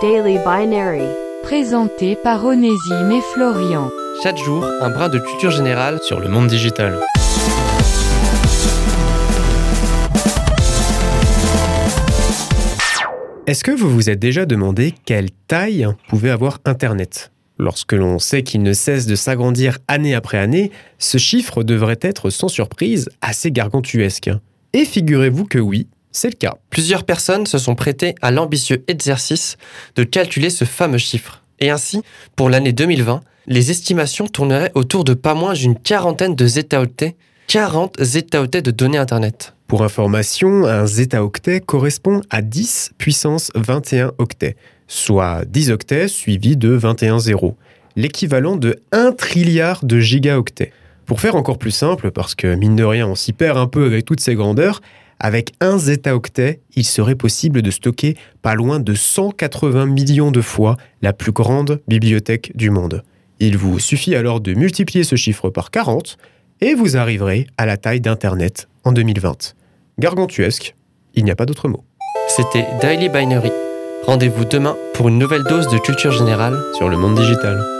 Daily Binary. Présenté par Onésime et Florian. Chaque jour, un brin de culture générale sur le monde digital. Est-ce que vous vous êtes déjà demandé quelle taille pouvait avoir Internet? Lorsque l'on sait qu'il ne cesse de s'agrandir année après année, ce chiffre devrait être sans surprise assez gargantuesque. Et figurez-vous que oui, c'est le cas. Plusieurs personnes se sont prêtées à l'ambitieux exercice de calculer ce fameux chiffre. Et ainsi, pour l'année 2020, les estimations tourneraient autour de pas moins d'une quarantaine de zétaoctets, 40 zétaoctets de données Internet. Pour information, un zétaoctet correspond à 10 puissance 21 octets, soit 10 octets suivis de 21 zéros, l'équivalent de 1 trilliard de gigaoctets. Pour faire encore plus simple, parce que mine de rien on s'y perd un peu avec toutes ces grandeurs, avec un zétaoctet, il serait possible de stocker pas loin de 180 millions de fois la plus grande bibliothèque du monde. Il vous suffit alors de multiplier ce chiffre par 40 et vous arriverez à la taille d'Internet en 2020. Gargantuesque, il n'y a pas d'autre mot. C'était Daily Binary. Rendez-vous demain pour une nouvelle dose de culture générale Sur le monde digital.